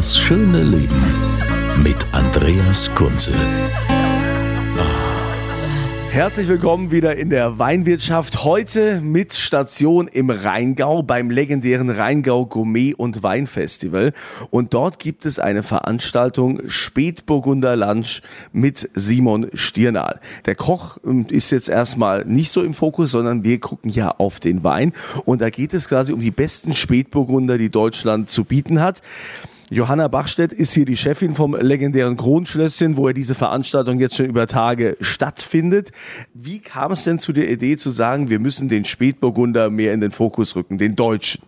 Das schöne Leben mit Andreas Kunze. Herzlich willkommen wieder in der Weinwirtschaft. Heute mit Station im Rheingau beim legendären Rheingau Gourmet und Weinfestival. Und dort gibt es eine Veranstaltung Spätburgunder Lunch mit Simon Stirnal. Der Koch ähm, ist jetzt erstmal nicht so im Fokus, sondern wir gucken ja auf den Wein. Und da geht es quasi um die besten Spätburgunder, die Deutschland zu bieten hat. Johanna Bachstedt ist hier die Chefin vom legendären Kronschlösschen, wo ja diese Veranstaltung jetzt schon über Tage stattfindet. Wie kam es denn zu der Idee zu sagen, wir müssen den Spätburgunder mehr in den Fokus rücken, den deutschen?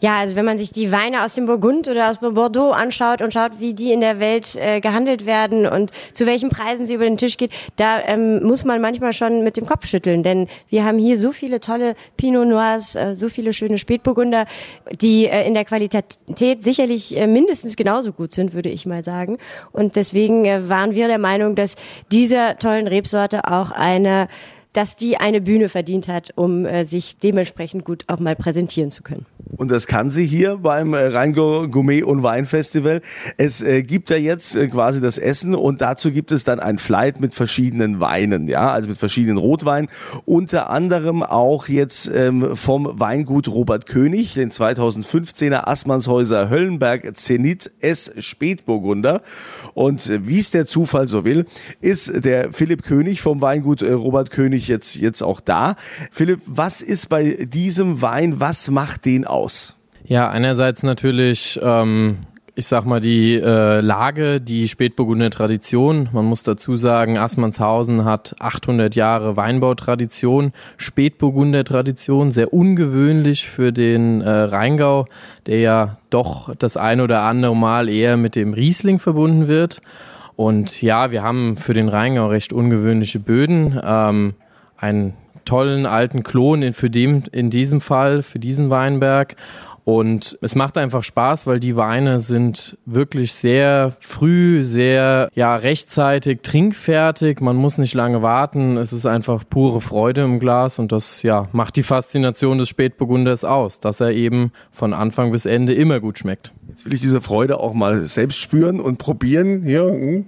Ja, also wenn man sich die Weine aus dem Burgund oder aus Bordeaux anschaut und schaut, wie die in der Welt äh, gehandelt werden und zu welchen Preisen sie über den Tisch geht, da ähm, muss man manchmal schon mit dem Kopf schütteln, denn wir haben hier so viele tolle Pinot Noirs, äh, so viele schöne Spätburgunder, die äh, in der Qualität sicherlich äh, mindestens genauso gut sind, würde ich mal sagen. Und deswegen äh, waren wir der Meinung, dass dieser tollen Rebsorte auch eine dass die eine Bühne verdient hat, um äh, sich dementsprechend gut auch mal präsentieren zu können. Und das kann sie hier beim äh, Rheingau Gourmet und Weinfestival. Es äh, gibt ja jetzt äh, quasi das Essen und dazu gibt es dann ein Flight mit verschiedenen Weinen, ja, also mit verschiedenen Rotweinen. Unter anderem auch jetzt ähm, vom Weingut Robert König, den 2015er Assmannshäuser Höllenberg Zenit S Spätburgunder. Und äh, wie es der Zufall so will, ist der Philipp König vom Weingut äh, Robert König jetzt, jetzt auch da. Philipp, was ist bei diesem Wein, was macht den aus? Ja, einerseits natürlich, ähm, ich sag mal, die äh, Lage, die Spätburgunder Tradition. Man muss dazu sagen, Assmannshausen hat 800 Jahre Weinbautradition, Spätburgunder Tradition, sehr ungewöhnlich für den äh, Rheingau, der ja doch das ein oder andere Mal eher mit dem Riesling verbunden wird. Und ja, wir haben für den Rheingau recht ungewöhnliche Böden. Ähm, einen tollen alten Klon in, für dem, in diesem Fall, für diesen Weinberg. Und es macht einfach Spaß, weil die Weine sind wirklich sehr früh, sehr ja rechtzeitig trinkfertig. Man muss nicht lange warten. Es ist einfach pure Freude im Glas und das ja macht die Faszination des Spätburgunders aus, dass er eben von Anfang bis Ende immer gut schmeckt. Jetzt will ich diese Freude auch mal selbst spüren und probieren. Hier.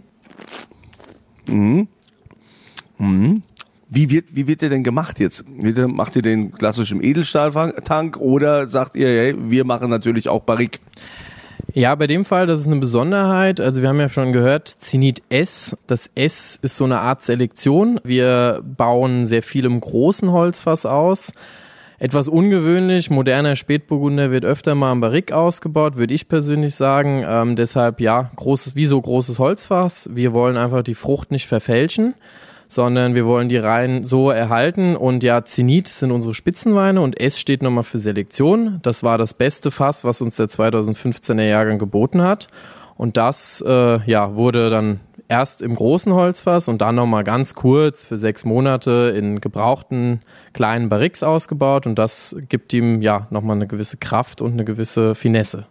Mhm. Mhm. Wie wird, wie wird der denn gemacht jetzt? Macht ihr den klassisch im Edelstahltank oder sagt ihr, hey, wir machen natürlich auch Barrique? Ja, bei dem Fall, das ist eine Besonderheit. Also wir haben ja schon gehört, Zenit S. Das S ist so eine Art Selektion. Wir bauen sehr viel im großen Holzfass aus. Etwas ungewöhnlich, moderner Spätburgunder wird öfter mal im Barrique ausgebaut, würde ich persönlich sagen. Ähm, deshalb ja, großes, wie so großes Holzfass. Wir wollen einfach die Frucht nicht verfälschen sondern wir wollen die Reihen so erhalten. Und ja, Zenit sind unsere Spitzenweine und S steht nochmal für Selektion. Das war das beste Fass, was uns der 2015er Jahrgang geboten hat. Und das äh, ja, wurde dann erst im großen Holzfass und dann nochmal ganz kurz für sechs Monate in gebrauchten kleinen Barriques ausgebaut. Und das gibt ihm ja nochmal eine gewisse Kraft und eine gewisse Finesse.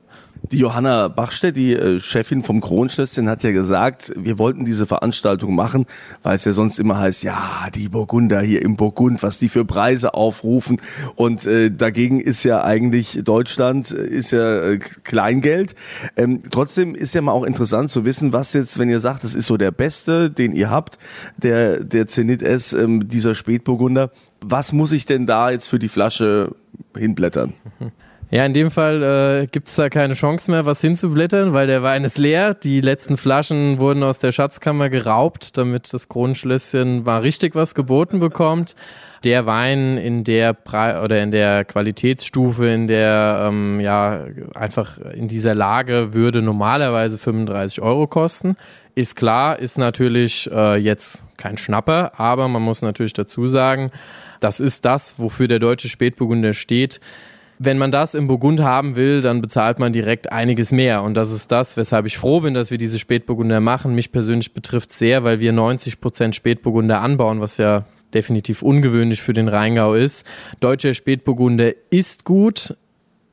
Die Johanna Bachstedt, die äh, Chefin vom Kronschlösschen, hat ja gesagt, wir wollten diese Veranstaltung machen, weil es ja sonst immer heißt, ja, die Burgunder hier im Burgund, was die für Preise aufrufen. Und äh, dagegen ist ja eigentlich Deutschland, äh, ist ja äh, Kleingeld. Ähm, trotzdem ist ja mal auch interessant zu wissen, was jetzt, wenn ihr sagt, das ist so der beste, den ihr habt, der, der Zenit S, ähm, dieser Spätburgunder, was muss ich denn da jetzt für die Flasche hinblättern? Ja, in dem Fall äh, gibt es da keine Chance mehr, was hinzublättern, weil der Wein ist leer. Die letzten Flaschen wurden aus der Schatzkammer geraubt, damit das Kronenschlösschen mal richtig was geboten bekommt. Der Wein in der Pre oder in der Qualitätsstufe, in der ähm, ja einfach in dieser Lage würde normalerweise 35 Euro kosten. Ist klar, ist natürlich äh, jetzt kein Schnapper, aber man muss natürlich dazu sagen, das ist das, wofür der deutsche Spätburgunder steht wenn man das im Burgund haben will, dann bezahlt man direkt einiges mehr. Und das ist das, weshalb ich froh bin, dass wir diese Spätburgunder machen. Mich persönlich betrifft sehr, weil wir 90 Prozent Spätburgunder anbauen, was ja definitiv ungewöhnlich für den Rheingau ist. Deutscher Spätburgunder ist gut,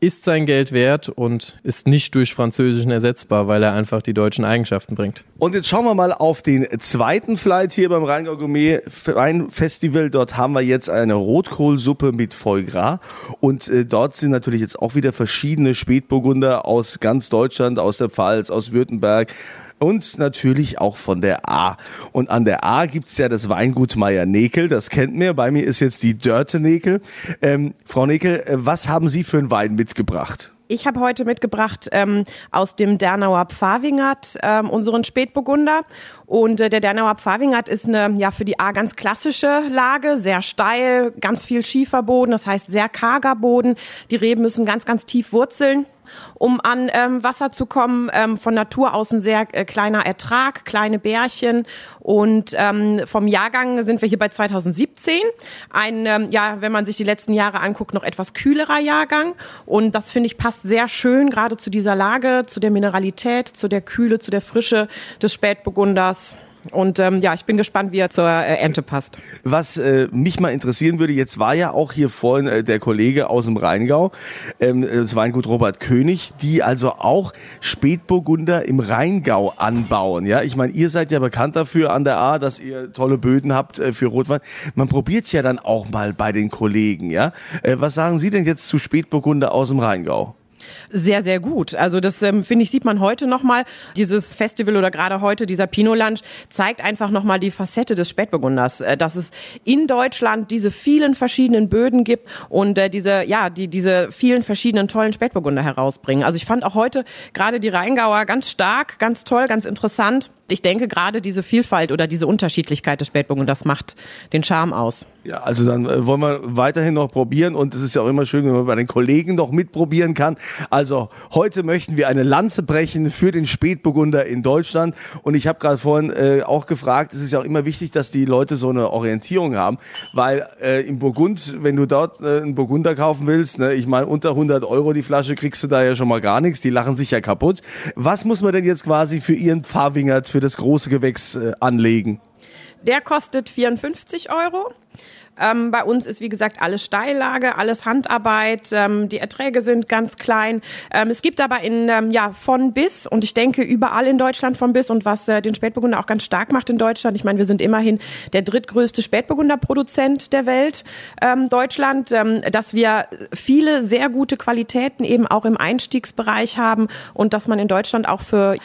ist sein Geld wert und ist nicht durch Französischen ersetzbar, weil er einfach die deutschen Eigenschaften bringt. Und jetzt schauen wir mal auf den zweiten Flight hier beim Rheingau Gourmet Wein Festival. Dort haben wir jetzt eine Rotkohlsuppe mit Foie Gras und äh, dort sind natürlich jetzt auch wieder verschiedene Spätburgunder aus ganz Deutschland, aus der Pfalz, aus Württemberg und natürlich auch von der A. Und an der A gibt's ja das Weingut Meier Nekel, das kennt mir. Bei mir ist jetzt die Dörte Nekel. Ähm, Frau Nekel, äh, was haben Sie für einen Wein mitgebracht? Ich habe heute mitgebracht ähm, aus dem Dernauer Pfavingert ähm, unseren Spätburgunder. Und äh, der Dernauer Pfavingert ist eine ja für die A ganz klassische Lage, sehr steil, ganz viel Schieferboden, das heißt sehr karger Boden. Die Reben müssen ganz, ganz tief wurzeln um an ähm, Wasser zu kommen. Ähm, von Natur aus ein sehr äh, kleiner Ertrag, kleine Bärchen. Und ähm, vom Jahrgang sind wir hier bei 2017. Ein, ähm, ja, wenn man sich die letzten Jahre anguckt, noch etwas kühlerer Jahrgang. Und das finde ich passt sehr schön, gerade zu dieser Lage, zu der Mineralität, zu der Kühle, zu der Frische des Spätburgunders. Und ähm, ja, ich bin gespannt, wie er zur äh, Ente passt. Was äh, mich mal interessieren würde, jetzt war ja auch hier vorhin äh, der Kollege aus dem Rheingau, ähm, das Weingut Robert König, die also auch Spätburgunder im Rheingau anbauen. Ja, ich meine, ihr seid ja bekannt dafür an der A, dass ihr tolle Böden habt äh, für Rotwein. Man probiert ja dann auch mal bei den Kollegen. Ja, äh, was sagen Sie denn jetzt zu Spätburgunder aus dem Rheingau? Sehr, sehr gut. Also das ähm, finde ich, sieht man heute nochmal. Dieses Festival oder gerade heute dieser Pinot Lunch zeigt einfach nochmal die Facette des Spätburgunders, äh, dass es in Deutschland diese vielen verschiedenen Böden gibt und äh, diese, ja, die diese vielen verschiedenen tollen Spätburgunder herausbringen. Also ich fand auch heute gerade die Rheingauer ganz stark, ganz toll, ganz interessant ich denke gerade diese Vielfalt oder diese Unterschiedlichkeit des Spätburgunders macht den Charme aus. Ja, also dann äh, wollen wir weiterhin noch probieren und es ist ja auch immer schön, wenn man bei den Kollegen noch mitprobieren kann. Also heute möchten wir eine Lanze brechen für den Spätburgunder in Deutschland und ich habe gerade vorhin äh, auch gefragt, es ist ja auch immer wichtig, dass die Leute so eine Orientierung haben, weil äh, im Burgund, wenn du dort äh, einen Burgunder kaufen willst, ne, ich meine unter 100 Euro die Flasche kriegst du da ja schon mal gar nichts, die lachen sich ja kaputt. Was muss man denn jetzt quasi für ihren Pfarrwingert für das große Gewächs äh, anlegen? Der kostet 54 Euro. Ähm, bei uns ist, wie gesagt, alles Steillage, alles Handarbeit. Ähm, die Erträge sind ganz klein. Ähm, es gibt aber in, ähm, ja, von bis und ich denke überall in Deutschland von bis und was äh, den Spätburgunder auch ganz stark macht in Deutschland. Ich meine, wir sind immerhin der drittgrößte Spätburgunderproduzent der Welt, ähm, Deutschland, ähm, dass wir viele sehr gute Qualitäten eben auch im Einstiegsbereich haben und dass man in Deutschland auch für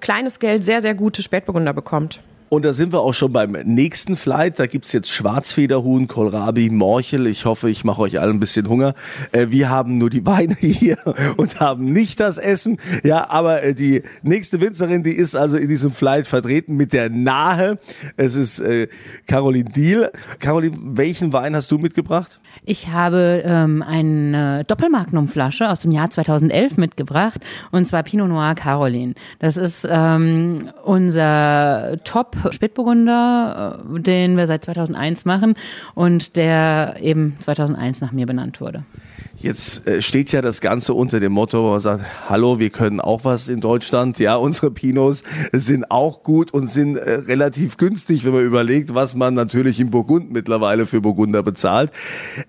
kleines Geld sehr, sehr gute Spätburgunder bekommt. Und da sind wir auch schon beim nächsten Flight. Da gibt's jetzt Schwarzfederhuhn, Kohlrabi, Morchel. Ich hoffe, ich mache euch alle ein bisschen Hunger. Äh, wir haben nur die Weine hier und haben nicht das Essen. Ja, aber äh, die nächste Winzerin, die ist also in diesem Flight vertreten mit der Nahe. Es ist äh, Caroline Diel. Caroline, welchen Wein hast du mitgebracht? Ich habe ähm, eine Doppelmagnumflasche aus dem Jahr 2011 mitgebracht und zwar Pinot Noir Caroline. Das ist ähm, unser Top Spätburgunder, äh, den wir seit 2001 machen und der eben 2001 nach mir benannt wurde. Jetzt äh, steht ja das Ganze unter dem Motto, wo man sagt, hallo, wir können auch was in Deutschland. Ja, unsere Pinos sind auch gut und sind äh, relativ günstig, wenn man überlegt, was man natürlich in Burgund mittlerweile für Burgunder bezahlt.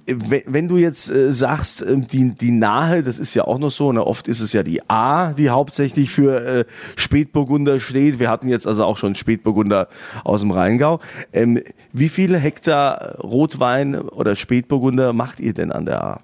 Wenn, du jetzt äh, sagst, äh, die, die Nahe, das ist ja auch noch so, ne, oft ist es ja die A, die hauptsächlich für äh, Spätburgunder steht. Wir hatten jetzt also auch schon Spätburgunder aus dem Rheingau. Ähm, wie viele Hektar Rotwein oder Spätburgunder macht ihr denn an der A?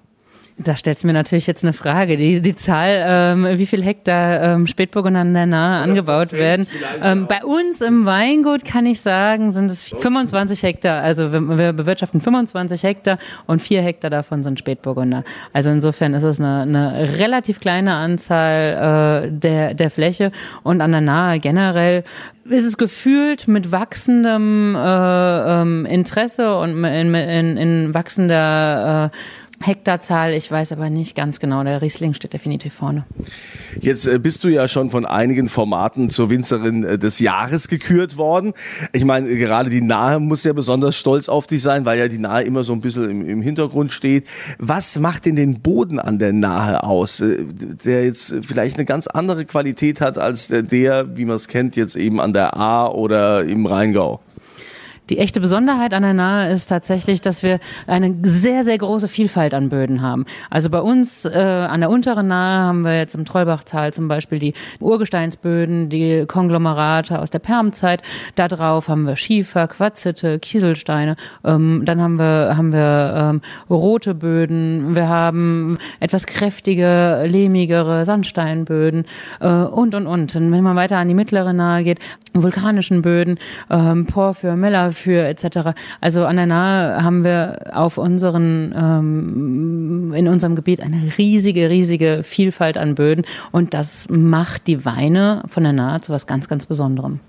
Da stellst du mir natürlich jetzt eine Frage. Die, die Zahl, ähm, wie viel Hektar ähm, Spätburgunder an der Nahe angebaut werden. Ähm, bei uns im Weingut kann ich sagen, sind es 25 Hektar. Also wir, wir bewirtschaften 25 Hektar und vier Hektar davon sind Spätburgunder. Also insofern ist es eine, eine relativ kleine Anzahl äh, der, der Fläche und an der Nahe generell ist es gefühlt mit wachsendem äh, ähm, Interesse und in, in, in wachsender äh, Hektarzahl, ich weiß aber nicht ganz genau. Der Riesling steht definitiv vorne. Jetzt äh, bist du ja schon von einigen Formaten zur Winzerin äh, des Jahres gekürt worden. Ich meine, gerade die Nahe muss ja besonders stolz auf dich sein, weil ja die Nahe immer so ein bisschen im, im Hintergrund steht. Was macht denn den Boden an der Nahe aus, äh, der jetzt vielleicht eine ganz andere Qualität hat als der, der wie man es kennt, jetzt eben an der A oder im Rheingau? Die echte Besonderheit an der Nahe ist tatsächlich, dass wir eine sehr, sehr große Vielfalt an Böden haben. Also bei uns äh, an der unteren Nahe haben wir jetzt im Trollbachtal zum Beispiel die Urgesteinsböden, die Konglomerate aus der Permzeit. Da drauf haben wir Schiefer, Quarzite, Kieselsteine. Ähm, dann haben wir, haben wir ähm, rote Böden. Wir haben etwas kräftige, lehmigere Sandsteinböden äh, und, und, und. Und wenn man weiter an die mittlere Nahe geht, vulkanischen Böden, ähm, Porphyr, Mella für etc. Also an der Nahe haben wir auf unseren ähm, in unserem Gebiet eine riesige, riesige Vielfalt an Böden und das macht die Weine von der Nahe zu was ganz, ganz Besonderem.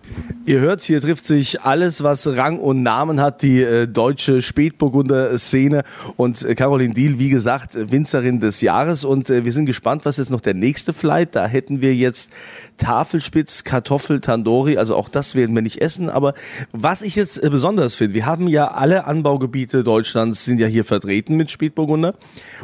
Ihr hört, hier trifft sich alles, was Rang und Namen hat, die äh, deutsche Spätburgunder-Szene und äh, Caroline Diel, wie gesagt, Winzerin des Jahres und äh, wir sind gespannt, was jetzt noch der nächste Flight, da hätten wir jetzt Tafelspitz, Kartoffel, Tandori, also auch das werden wir nicht essen, aber was ich jetzt äh, besonders finde, wir haben ja alle Anbaugebiete Deutschlands sind ja hier vertreten mit Spätburgunder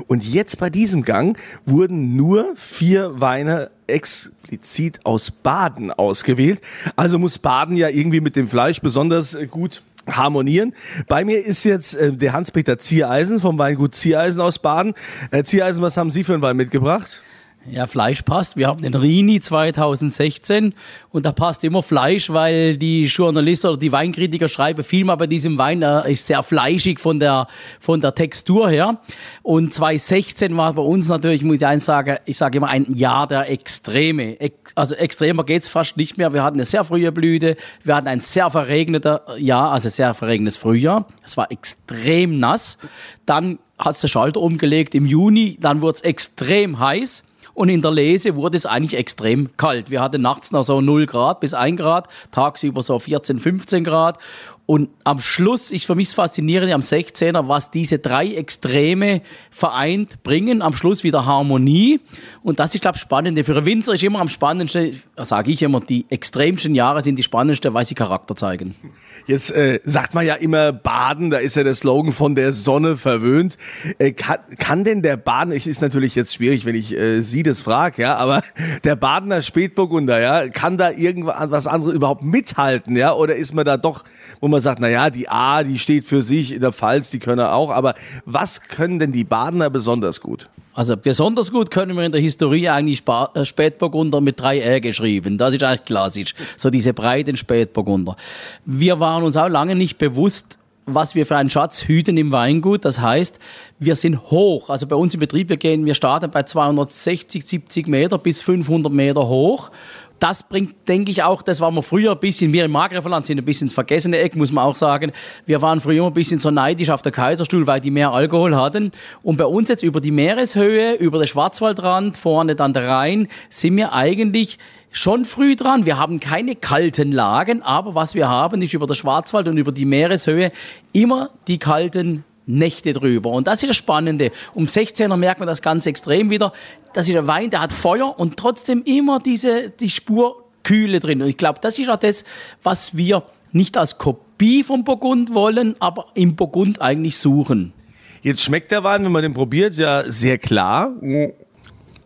und jetzt bei diesem Gang wurden nur vier Weine explizit aus Baden ausgewählt. Also muss Baden ja irgendwie mit dem Fleisch besonders äh, gut harmonieren. Bei mir ist jetzt äh, der Hans-Peter Ziereisen vom Weingut Ziereisen aus Baden. Herr Ziereisen, was haben Sie für einen Wein mitgebracht? Ja, Fleisch passt. Wir haben den Rini 2016 und da passt immer Fleisch, weil die Journalisten oder die Weinkritiker schreiben viel mal bei diesem Wein, er ist sehr fleischig von der, von der Textur her. Und 2016 war bei uns natürlich, muss ich eins sagen, ich sage immer ein Jahr der Extreme. Also extremer geht's fast nicht mehr. Wir hatten eine sehr frühe Blüte, wir hatten ein sehr verregneter Jahr, also sehr verregnetes Frühjahr. Es war extrem nass. Dann hat's der Schalter umgelegt im Juni, dann wurde es extrem heiß. Und in der Lese wurde es eigentlich extrem kalt. Wir hatten nachts noch so 0 Grad bis 1 Grad, tagsüber so 14, 15 Grad. Und am Schluss, ich für mich faszinierend am 16er, was diese drei Extreme vereint bringen. Am Schluss wieder Harmonie. Und das ist, glaube ich, spannend. Für Winzer ist immer am spannendsten, sage ich immer, die extremsten Jahre sind die spannendsten, weil sie Charakter zeigen. Jetzt äh, sagt man ja immer Baden, da ist ja der Slogan von der Sonne verwöhnt. Äh, kann, kann denn der Baden, ich ist natürlich jetzt schwierig, wenn ich äh, Sie das frage, ja, aber der Badener Spätburgunder, ja, kann da irgendwas anderes überhaupt mithalten, ja, oder ist man da doch, wo man sagt, na ja, die A, die steht für sich in der Pfalz, die können auch, aber was können denn die Badener besonders gut? Also besonders gut können wir in der Historie eigentlich äh, Spätburgunder mit drei R geschrieben. Das ist eigentlich klassisch. So diese breiten Spätburgunder. Wir waren uns auch lange nicht bewusst, was wir für einen Schatz hüten im Weingut. Das heißt, wir sind hoch. Also bei uns im Betrieb, wir gehen, wir starten bei 260, 70 Meter bis 500 Meter hoch das bringt, denke ich, auch, das war wir früher ein bisschen, wir im Magreverland sind ein bisschen ins vergessene Eck, muss man auch sagen. Wir waren früher ein bisschen so neidisch auf der Kaiserstuhl, weil die mehr Alkohol hatten. Und bei uns jetzt über die Meereshöhe, über den Schwarzwaldrand, vorne dann der Rhein, sind wir eigentlich schon früh dran. Wir haben keine kalten Lagen, aber was wir haben, ist über der Schwarzwald und über die Meereshöhe immer die kalten Nächte drüber. Und das ist das Spannende. Um 16er merkt man das ganz extrem wieder. Das ist ein Wein, der hat Feuer und trotzdem immer diese, die Spur Kühle drin. Und ich glaube, das ist auch das, was wir nicht als Kopie vom Burgund wollen, aber im Burgund eigentlich suchen. Jetzt schmeckt der Wein, wenn man den probiert, ja sehr klar.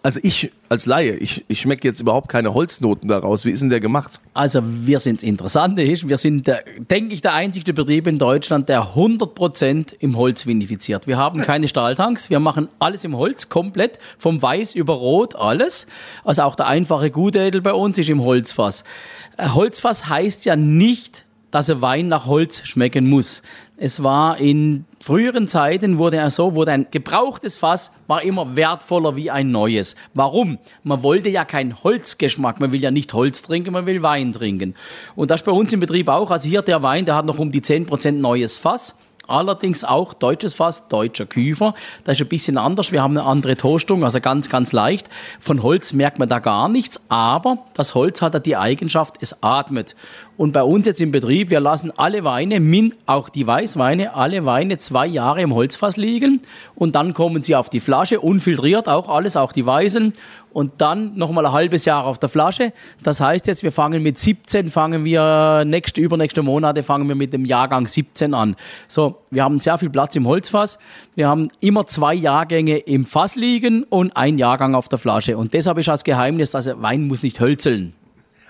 Also ich als Laie, ich, ich schmecke jetzt überhaupt keine Holznoten daraus. Wie ist denn der gemacht? Also wir sind Interessante ist, wir sind, der, denke ich, der einzige Betrieb in Deutschland, der 100% im Holz vinifiziert. Wir haben keine Stahltanks, wir machen alles im Holz, komplett, vom Weiß über Rot, alles. Also auch der einfache Gutedel bei uns ist im Holzfass. Äh, Holzfass heißt ja nicht dass ein Wein nach Holz schmecken muss. Es war in früheren Zeiten wurde er so, wurde ein gebrauchtes Fass war immer wertvoller wie ein neues. Warum? Man wollte ja keinen Holzgeschmack. Man will ja nicht Holz trinken, man will Wein trinken. Und das bei uns im Betrieb auch. Also hier der Wein, der hat noch um die 10% neues Fass. Allerdings auch deutsches Fass, deutscher Küfer. Das ist ein bisschen anders. Wir haben eine andere Toastung, also ganz, ganz leicht. Von Holz merkt man da gar nichts, aber das Holz hat die Eigenschaft, es atmet. Und bei uns jetzt im Betrieb, wir lassen alle Weine, auch die Weißweine, alle Weine zwei Jahre im Holzfass liegen und dann kommen sie auf die Flasche, unfiltriert auch alles, auch die Weißen und dann nochmal ein halbes Jahr auf der Flasche. Das heißt jetzt, wir fangen mit 17, fangen wir nächste, übernächste Monate fangen wir mit dem Jahrgang 17 an. So, wir haben sehr viel Platz im Holzfass. Wir haben immer zwei Jahrgänge im Fass liegen und ein Jahrgang auf der Flasche. Und deshalb ist das Geheimnis, dass Wein muss nicht hölzeln.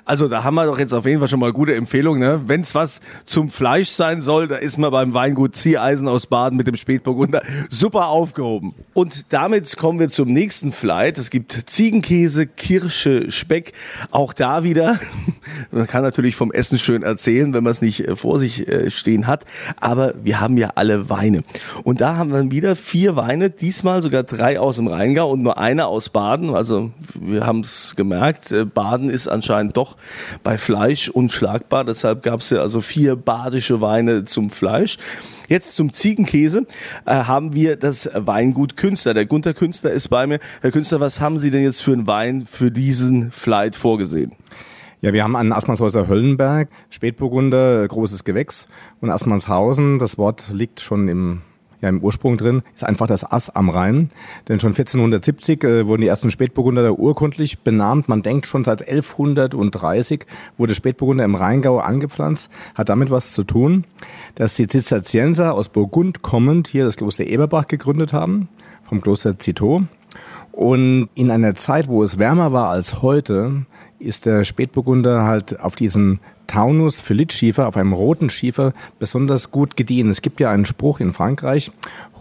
Also da haben wir doch jetzt auf jeden Fall schon mal gute Empfehlungen. Ne? Wenn es was zum Fleisch sein soll, da ist man beim Weingut Zieheisen aus Baden mit dem Spätburgunder super aufgehoben. Und damit kommen wir zum nächsten Flight. Es gibt Ziegenkäse, Kirsche, Speck. Auch da wieder, man kann natürlich vom Essen schön erzählen, wenn man es nicht äh, vor sich äh, stehen hat. Aber wir haben ja alle Weine. Und da haben wir wieder vier Weine, diesmal sogar drei aus dem Rheingau und nur einer aus Baden. Also wir haben es gemerkt, äh, Baden ist anscheinend doch bei Fleisch unschlagbar. Deshalb gab es ja also vier badische Weine zum Fleisch. Jetzt zum Ziegenkäse äh, haben wir das Weingut Künstler. Der Gunter Künstler ist bei mir. Herr Künstler, was haben Sie denn jetzt für einen Wein für diesen Flight vorgesehen? Ja, wir haben einen Assmannshäuser Höllenberg, Spätburgunder, großes Gewächs und Assmannshausen. Das Wort liegt schon im ja im Ursprung drin, ist einfach das Ass am Rhein. Denn schon 1470 äh, wurden die ersten Spätburgunder da urkundlich benannt. Man denkt schon seit 1130 wurde Spätburgunder im Rheingau angepflanzt. Hat damit was zu tun, dass die Zisterzienser aus Burgund kommend hier das Kloster Eberbach gegründet haben, vom Kloster Citeaux. Und in einer Zeit, wo es wärmer war als heute, ist der Spätburgunder halt auf diesen Taunus Phyllit-Schiefer, auf einem roten Schiefer, besonders gut gediehen. Es gibt ja einen Spruch in Frankreich,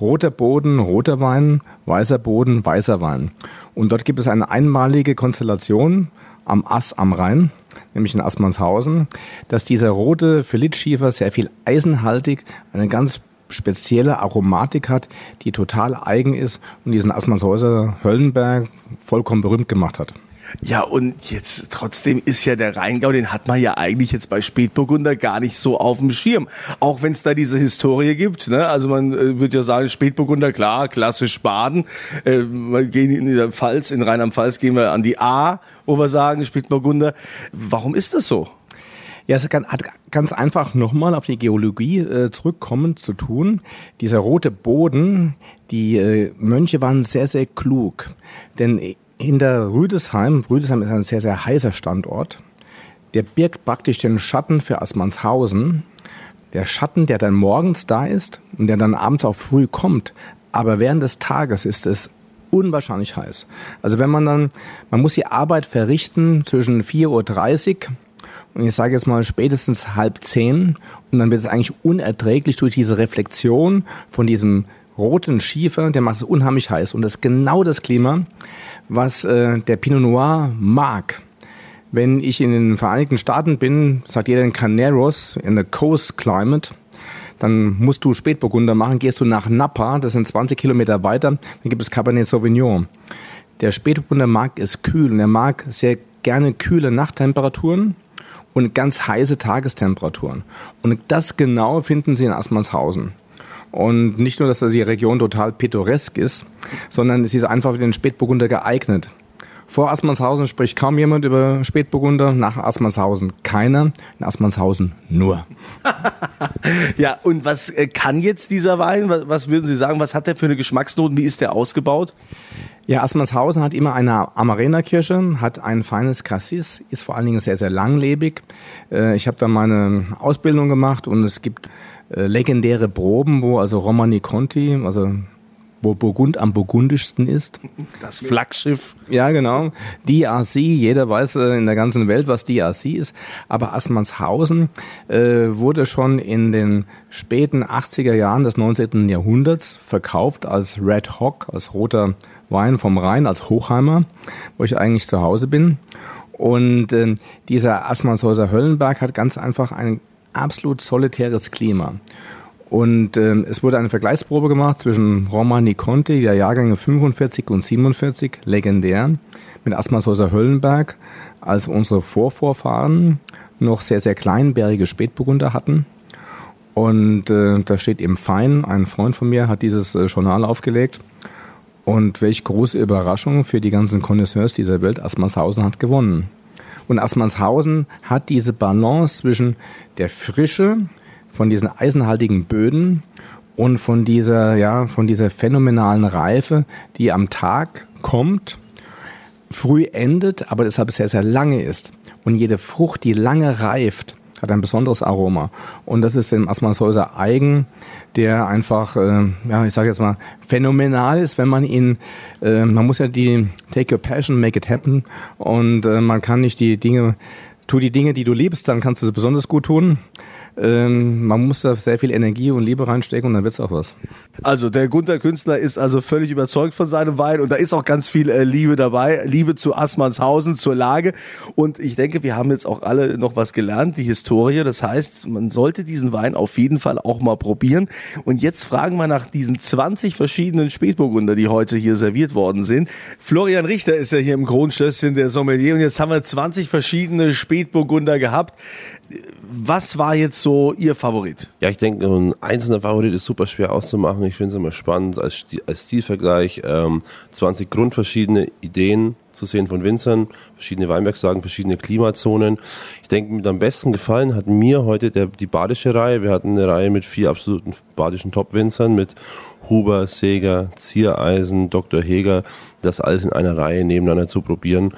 roter Boden, roter Wein, weißer Boden, weißer Wein. Und dort gibt es eine einmalige Konstellation am Ass am Rhein, nämlich in Assmannshausen, dass dieser rote Phyllit-Schiefer sehr viel eisenhaltig, eine ganz spezielle Aromatik hat, die total eigen ist und diesen Assmannshäuser Höllenberg vollkommen berühmt gemacht hat. Ja, und jetzt trotzdem ist ja der Rheingau, den hat man ja eigentlich jetzt bei Spätburgunder gar nicht so auf dem Schirm. Auch wenn es da diese Historie gibt. Ne? Also man äh, würde ja sagen, Spätburgunder, klar, klassisch Baden. Äh, wir gehen in der Pfalz, in Rheinland-Pfalz gehen wir an die A, wo wir sagen, Spätburgunder. Warum ist das so? Ja, es hat ganz einfach nochmal auf die Geologie äh, zurückkommen zu tun. Dieser rote Boden, die äh, Mönche waren sehr, sehr klug. Denn hinter Rüdesheim, Rüdesheim ist ein sehr, sehr heißer Standort, der birgt praktisch den Schatten für Assmannshausen. Der Schatten, der dann morgens da ist und der dann abends auch früh kommt. Aber während des Tages ist es unwahrscheinlich heiß. Also wenn man dann, man muss die Arbeit verrichten zwischen 4.30 Uhr und ich sage jetzt mal spätestens halb zehn und dann wird es eigentlich unerträglich durch diese Reflexion von diesem roten Schiefer, der macht es unheimlich heiß und das ist genau das Klima, was äh, der Pinot Noir mag. Wenn ich in den Vereinigten Staaten bin, sagt jeder in Caneros, in der Coast Climate, dann musst du Spätburgunder machen, gehst du nach Napa, das sind 20 Kilometer weiter, dann gibt es Cabernet Sauvignon. Der Spätburgunder mag es kühl und er mag sehr gerne kühle Nachttemperaturen und ganz heiße Tagestemperaturen. Und das genau finden Sie in Assmannshausen. Und nicht nur, dass die Region total pittoresk ist, sondern sie ist einfach für den Spätburgunder geeignet. Vor Assmannshausen spricht kaum jemand über Spätburgunder, nach Assmannshausen keiner, in Assmannshausen nur. ja, und was äh, kann jetzt dieser Wein? Was würden Sie sagen? Was hat der für eine Geschmacksnoten? Wie ist der ausgebaut? Ja, Assmannshausen hat immer eine Amarena-Kirsche, hat ein feines Cassis, ist vor allen Dingen sehr, sehr langlebig. Äh, ich habe da meine Ausbildung gemacht und es gibt legendäre Proben, wo also Romani Conti, also wo Burgund am burgundischsten ist. Das Flaggschiff. Ja, genau. DRC, jeder weiß äh, in der ganzen Welt, was DRC ist. Aber Assmannshausen äh, wurde schon in den späten 80er Jahren des 19. Jahrhunderts verkauft als Red Hawk, als roter Wein vom Rhein, als Hochheimer, wo ich eigentlich zu Hause bin. Und äh, dieser Assmannshäuser Höllenberg hat ganz einfach einen absolut solitäres Klima. Und ähm, es wurde eine Vergleichsprobe gemacht zwischen Romani Conti, der Jahrgänge 45 und 47, legendär, mit Asmarshäuser Höllenberg, als unsere Vorvorfahren noch sehr, sehr kleinbärige Spätburgunder hatten. Und äh, da steht im Fein, ein Freund von mir hat dieses äh, Journal aufgelegt. Und welch große Überraschung für die ganzen Connoisseurs dieser Welt, Asmarshausen hat gewonnen. Und Asmarshausen hat diese Balance zwischen der Frische, von diesen eisenhaltigen Böden und von dieser, ja, von dieser phänomenalen Reife, die am Tag kommt, früh endet, aber deshalb sehr, sehr lange ist. Und jede Frucht, die lange reift, hat ein besonderes Aroma. Und das ist dem Asmanshäuser eigen, der einfach, äh, ja, ich sage jetzt mal, phänomenal ist, wenn man ihn, äh, man muss ja die Take Your Passion, Make It Happen und äh, man kann nicht die Dinge, tu die Dinge, die du liebst, dann kannst du sie besonders gut tun. Ähm, man muss da sehr viel Energie und Liebe reinstecken und dann wird's auch was. Also der Gunther Künstler ist also völlig überzeugt von seinem Wein und da ist auch ganz viel äh, Liebe dabei, Liebe zu Assmannshausen, zur Lage und ich denke, wir haben jetzt auch alle noch was gelernt, die Historie, das heißt, man sollte diesen Wein auf jeden Fall auch mal probieren und jetzt fragen wir nach diesen 20 verschiedenen Spätburgunder, die heute hier serviert worden sind. Florian Richter ist ja hier im Kronschlösschen der Sommelier und jetzt haben wir 20 verschiedene Spätburgunder gehabt. Was war jetzt so Ihr Favorit? Ja, ich denke, ein einzelner Favorit ist super schwer auszumachen. Ich finde es immer spannend als, Stil, als Stilvergleich. Ähm, 20 grundverschiedene Ideen zu sehen von Winzern, verschiedene Weinbergslagen, verschiedene Klimazonen. Ich denke, mit am besten gefallen hat mir heute der, die badische Reihe. Wir hatten eine Reihe mit vier absoluten badischen Top-Winzern mit Huber, Seger, Ziereisen, Dr. Heger. Das alles in einer Reihe nebeneinander zu probieren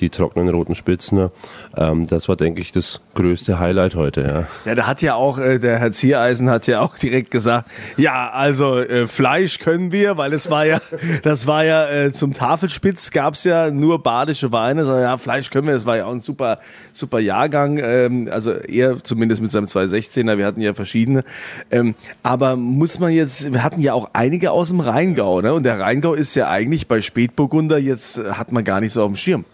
die trockenen roten Spitzen. Ähm, das war, denke ich, das größte Highlight heute. Ja, ja da hat ja auch, äh, der Herr Ziereisen hat ja auch direkt gesagt, ja, also äh, Fleisch können wir, weil es war ja, das war ja äh, zum Tafelspitz gab's ja nur badische Weine, sondern ja, Fleisch können wir, das war ja auch ein super, super Jahrgang, ähm, also er zumindest mit seinem 216er, wir hatten ja verschiedene. Ähm, aber muss man jetzt, wir hatten ja auch einige aus dem Rheingau, ne? Und der Rheingau ist ja eigentlich bei Spätburgunder jetzt, äh, hat man gar nicht so auf dem Schirm.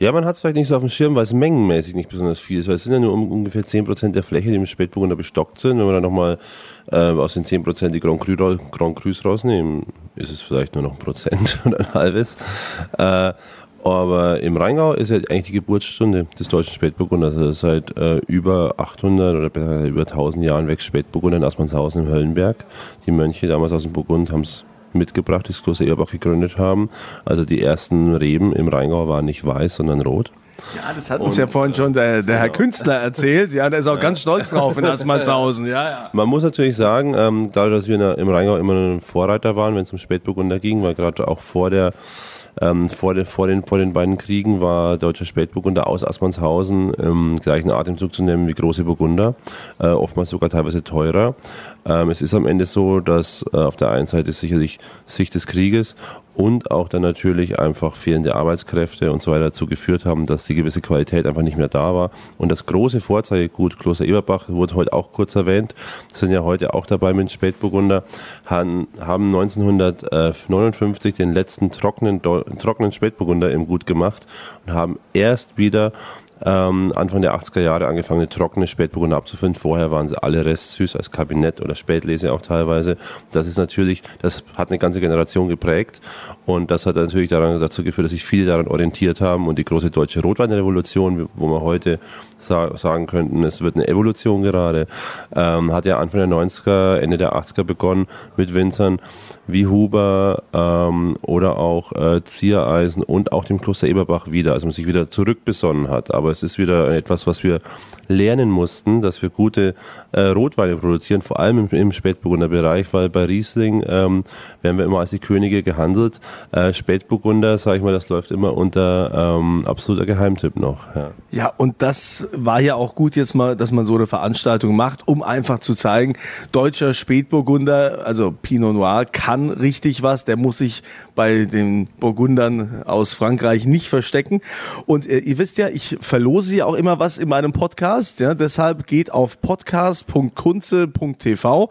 Ja, man hat es vielleicht nicht so auf dem Schirm, weil es mengenmäßig nicht besonders viel ist, weil es sind ja nur um, ungefähr 10% der Fläche, die im Spätburgunder bestockt sind. Wenn wir dann nochmal äh, aus den 10% die Grand, Cru, Grand Crus rausnehmen, ist es vielleicht nur noch ein Prozent oder ein halbes. Äh, aber im Rheingau ist ja eigentlich die Geburtsstunde des deutschen Spätburgunders. Also seit äh, über 800 oder besser über 1000 Jahren wächst Spätburgunder in Aspernshausen im Höllenberg. Die Mönche damals aus dem Burgund haben es mitgebracht, die das Kloster Eberbach gegründet haben. Also die ersten Reben im Rheingau waren nicht weiß, sondern rot. Ja, das hat uns und, ja vorhin schon der, der Herr genau. Künstler erzählt. Ja, der ist auch ja. ganz stolz drauf in Asmalshausen. Ja, ja. Man muss natürlich sagen, ähm, dadurch, dass wir im Rheingau immer ein Vorreiter waren, wenn es um Spätburgunder ging, weil gerade auch vor der ähm, vor, den, vor, den, vor den beiden Kriegen war deutscher Spätburgunder aus Aspernshausen im gleichen Atemzug zu nehmen wie große Burgunder, äh, oftmals sogar teilweise teurer. Ähm, es ist am Ende so, dass äh, auf der einen Seite sicherlich Sicht des Krieges und auch dann natürlich einfach fehlende Arbeitskräfte und so weiter dazu geführt haben, dass die gewisse Qualität einfach nicht mehr da war. Und das große Vorzeigegut Kloster Eberbach wurde heute auch kurz erwähnt, sind ja heute auch dabei mit Spätburgunder, haben 1959 den letzten trockenen, trockenen Spätburgunder im Gut gemacht und haben erst wieder ähm, Anfang der 80er Jahre angefangen, trockene Spätburgunder abzufüllen. Vorher waren sie alle restsüß als Kabinett oder Spätlese auch teilweise. Das ist natürlich, das hat eine ganze Generation geprägt und das hat natürlich daran, dazu geführt, dass sich viele daran orientiert haben und die große deutsche Rotweinrevolution, wo wir heute sa sagen könnten, es wird eine Evolution gerade, ähm, hat ja Anfang der 90er, Ende der 80er begonnen mit Winzern wie Huber ähm, oder auch äh, Ziereisen und auch dem Kloster Eberbach wieder, also man sich wieder zurückbesonnen hat. Aber es ist wieder etwas, was wir lernen mussten, dass wir gute äh, Rotweine produzieren, vor allem im, im Spätburgunder Bereich, weil bei Riesling ähm, werden wir immer als die Könige gehandelt. Äh, Spätburgunder, sage ich mal, das läuft immer unter ähm, absoluter Geheimtipp noch. Ja. ja, und das war ja auch gut jetzt mal, dass man so eine Veranstaltung macht, um einfach zu zeigen, deutscher Spätburgunder, also Pinot Noir, kann richtig was, der muss sich bei den Burgundern aus Frankreich nicht verstecken. Und äh, ihr wisst ja, ich verlose ja auch immer was in meinem Podcast. Ja, deshalb geht auf podcast.kunze.tv,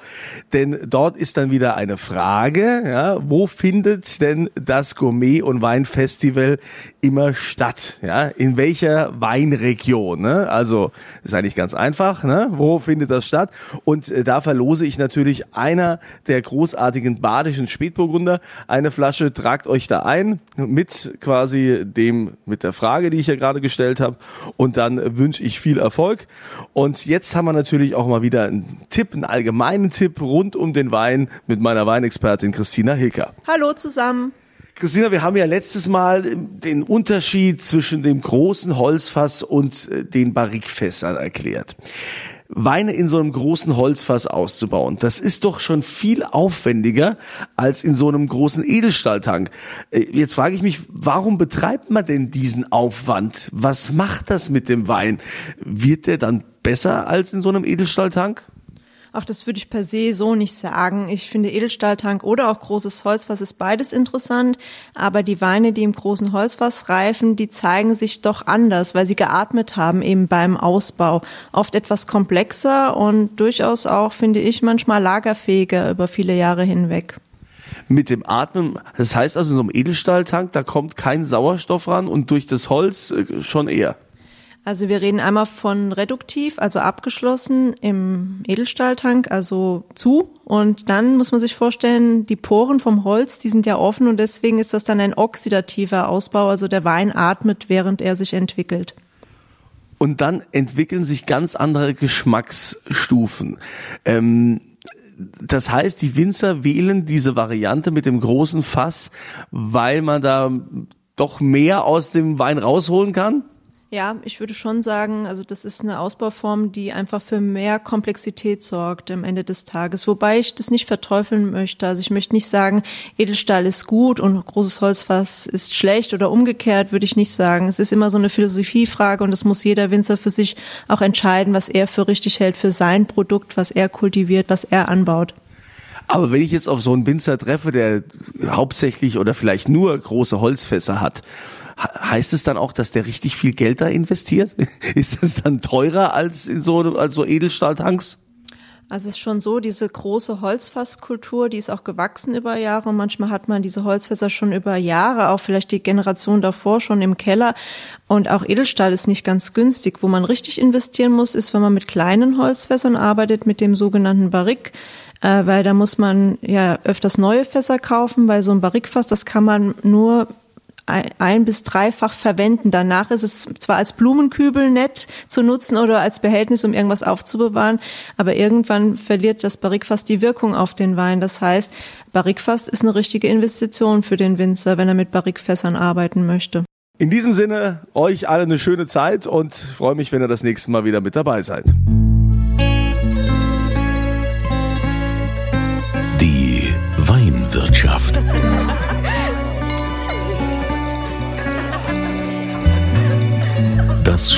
denn dort ist dann wieder eine Frage, ja, wo findet denn das Gourmet- und Weinfestival immer statt? Ja, in welcher Weinregion? Ne? Also ist eigentlich ganz einfach. Ne? Wo findet das statt? Und äh, da verlose ich natürlich einer der großartigen badischen Spätburgunder eine Flasche. Tragt euch da ein mit quasi dem mit der Frage, die ich ja gerade gestellt habe. Und dann wünsche ich viel Erfolg. Und jetzt haben wir natürlich auch mal wieder einen Tipp, einen allgemeinen Tipp rund um den Wein mit meiner Weinexpertin Christina Hilker. Hallo zusammen. Christina, wir haben ja letztes Mal den Unterschied zwischen dem großen Holzfass und äh, den Barrikfässern erklärt. Weine in so einem großen Holzfass auszubauen, das ist doch schon viel aufwendiger als in so einem großen Edelstahltank. Äh, jetzt frage ich mich, warum betreibt man denn diesen Aufwand? Was macht das mit dem Wein? Wird der dann besser als in so einem Edelstahltank? Ach, das würde ich per se so nicht sagen. Ich finde Edelstahltank oder auch großes Holzfass ist beides interessant, aber die Weine, die im großen Holzfass reifen, die zeigen sich doch anders, weil sie geatmet haben eben beim Ausbau. Oft etwas komplexer und durchaus auch, finde ich, manchmal lagerfähiger über viele Jahre hinweg mit dem Atmen. Das heißt also in so einem Edelstahltank, da kommt kein Sauerstoff ran und durch das Holz äh, schon eher. Also wir reden einmal von reduktiv, also abgeschlossen im Edelstahltank, also zu. Und dann muss man sich vorstellen, die Poren vom Holz, die sind ja offen und deswegen ist das dann ein oxidativer Ausbau. Also der Wein atmet, während er sich entwickelt. Und dann entwickeln sich ganz andere Geschmacksstufen. Ähm das heißt, die Winzer wählen diese Variante mit dem großen Fass, weil man da doch mehr aus dem Wein rausholen kann? Ja, ich würde schon sagen, also das ist eine Ausbauform, die einfach für mehr Komplexität sorgt am Ende des Tages. Wobei ich das nicht verteufeln möchte. Also ich möchte nicht sagen, Edelstahl ist gut und großes Holzfass ist schlecht oder umgekehrt, würde ich nicht sagen. Es ist immer so eine Philosophiefrage und das muss jeder Winzer für sich auch entscheiden, was er für richtig hält für sein Produkt, was er kultiviert, was er anbaut. Aber wenn ich jetzt auf so einen Winzer treffe, der hauptsächlich oder vielleicht nur große Holzfässer hat, heißt es dann auch, dass der richtig viel Geld da investiert? Ist das dann teurer als in so, als so Edelstahltanks? Also es ist schon so, diese große Holzfasskultur, die ist auch gewachsen über Jahre. Manchmal hat man diese Holzfässer schon über Jahre, auch vielleicht die Generation davor schon im Keller. Und auch Edelstahl ist nicht ganz günstig. Wo man richtig investieren muss, ist, wenn man mit kleinen Holzfässern arbeitet, mit dem sogenannten Barrique äh, weil da muss man ja öfters neue Fässer kaufen, weil so ein Barrikfass, das kann man nur ein bis dreifach verwenden. Danach ist es zwar als Blumenkübel nett zu nutzen oder als Behältnis, um irgendwas aufzubewahren, aber irgendwann verliert das Barrikfass die Wirkung auf den Wein. Das heißt, Barrikfass ist eine richtige Investition für den Winzer, wenn er mit Barrikfässern arbeiten möchte. In diesem Sinne, euch alle eine schöne Zeit und freue mich, wenn ihr das nächste Mal wieder mit dabei seid.